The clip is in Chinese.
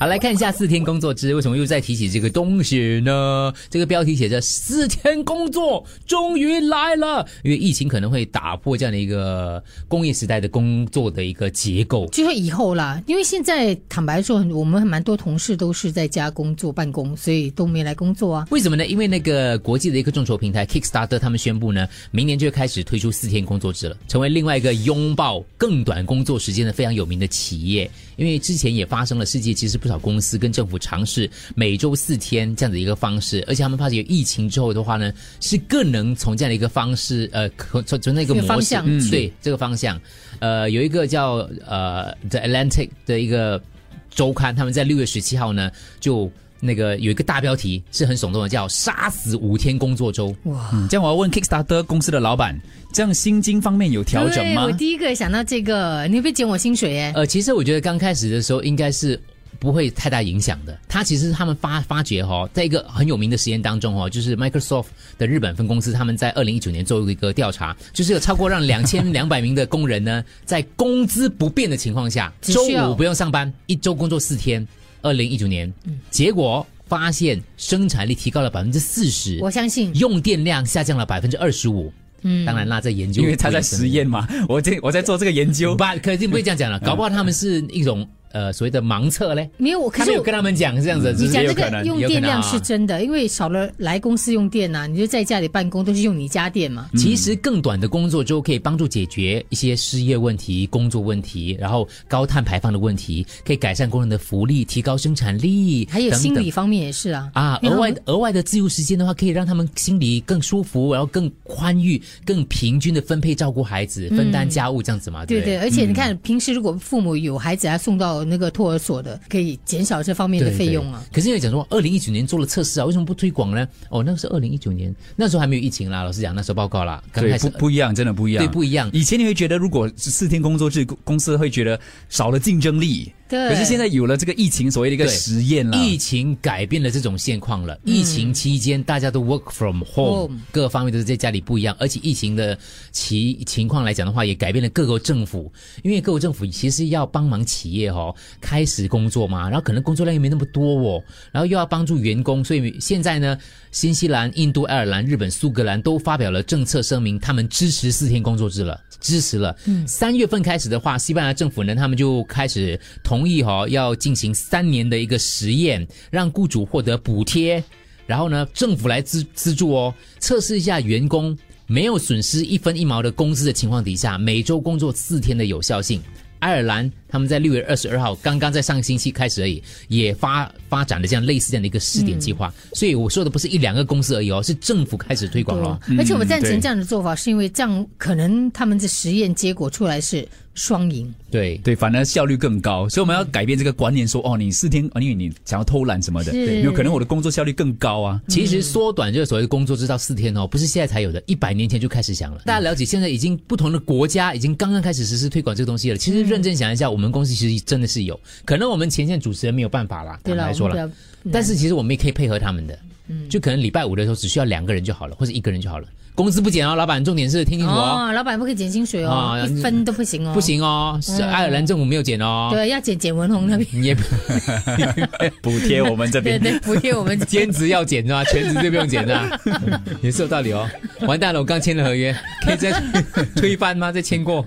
好，来看一下四天工作制，为什么又在提起这个东西呢？这个标题写着“四天工作终于来了”，因为疫情可能会打破这样的一个工业时代的工作的一个结构。就说以后啦，因为现在坦白说，我们蛮多同事都是在家工作办公，所以都没来工作啊。为什么呢？因为那个国际的一个众筹平台 Kickstarter 他们宣布呢，明年就开始推出四天工作制了，成为另外一个拥抱更短工作时间的非常有名的企业。因为之前也发生了，世界其实不少公司跟政府尝试每周四天这样的一个方式，而且他们发现有疫情之后的话呢，是更能从这样的一个方式，呃，从从那个模式，方向嗯对这个方向，呃，有一个叫呃 The Atlantic 的一个周刊，他们在六月十七号呢就。那个有一个大标题是很耸动的，叫“杀死五天工作周嗯这样我要问 Kickstarter 公司的老板，这样薪金方面有调整吗我？第一个想到这个，你会减我薪水哎”。？呃，其实我觉得刚开始的时候应该是不会太大影响的。它其实他们发发觉哈、哦，在一个很有名的实验当中哦，就是 Microsoft 的日本分公司，他们在二零一九年做了一个调查，就是有超过让 两千两百名的工人呢，在工资不变的情况下，周五不用上班，一周工作四天。二零一九年，结果发现生产力提高了百分之四十，我相信，用电量下降了百分之二十五。嗯，当然啦，在研究，因为他在实验嘛，我在我在做这个研究。不，肯定不会这样讲了。搞不好他们是一种呃所谓的盲测嘞。没有我，可是我跟他们讲这样子，你讲这个用电量是真的，因为少了来公司用电呐、你就在家里办公都是用你家电嘛。其实更短的工作周可以帮助解决一些失业问题、工作问题，然后高碳排放的问题，可以改善工人的福利，提高生产力，还有心理方面也是啊。啊，额外额外的自由时间的话，可以让他们心里更舒服，然后更宽裕、更平均的分配照顾孩子、分担家务这样子嘛，不对对，而且你看，平时如果父母有孩子要送到那个托儿所的，可以减少这方面的费用啊。对可是因为讲说，二零一九年做了测试啊，为什么不推广呢？哦，那个是二零一九年，那时候还没有疫情啦。老实讲，那时候报告啦，刚对，开始不不一样，真的不一样。对不一样。以前你会觉得，如果是四天工作制，公公司会觉得少了竞争力。对可是现在有了这个疫情，所谓的一个实验了。疫情改变了这种现况了。疫情期间，大家都 work from home，Home 各方面都是在家里不一样。而且疫情的其情况来讲的话，也改变了各国政府，因为各国政府其实要帮忙企业哦开始工作嘛，然后可能工作量又没那么多哦，然后又要帮助员工，所以现在呢，新西兰、印度、爱尔兰、日本、苏格兰都发表了政策声明，他们支持四天工作制了。支持了，嗯三月份开始的话，西班牙政府呢，他们就开始同同意哈、要进行三年的一个实验，让雇主获得补贴，然后呢，政府来资资助哦，测试一下员工没有损失一分一毛的工资的情况底下，每周工作四天的有效性。爱尔兰他们在六月二十二号刚刚在上个星期开始而已，也发发展了这样类似这样的一个试点计划。所以我说的不是一两个公司而已哦，是政府开始推广了。而且我赞成这样的做法，是因为这样可能他们的实验结果出来是双赢。对，对，反而效率更高，所以我们要改变这个观念，说哦，你四天，哦因为你想要偷懒什么的，是有可能我的工作效率更高啊。其实缩短这个所谓的工作制到四天哦，不是现在才有的，一百年前就开始想了。大家了解，现在已经不同的国家已经刚刚开始实施推广这个东西了。其实认真想一下，我们公司其实真的是有，可能我们前线主持人没有办法啦，对了，坦白说了，但是其实我们也可以配合他们的，就可能礼拜五的时候只需要两个人就好了，或者一个人就好了，工资不减哦，老板，重点是听清楚哦，哦，老板不可以减薪水哦，啊一分都不行哦，不。行哦，是爱尔兰政府没有减哦，对，要减减文红那边，也 补贴我们这对边。对，补贴我们兼职要减是吧？全职就不用减是吧？也是有道理哦。完蛋了，我刚签了合约，可以再推翻吗？再签过。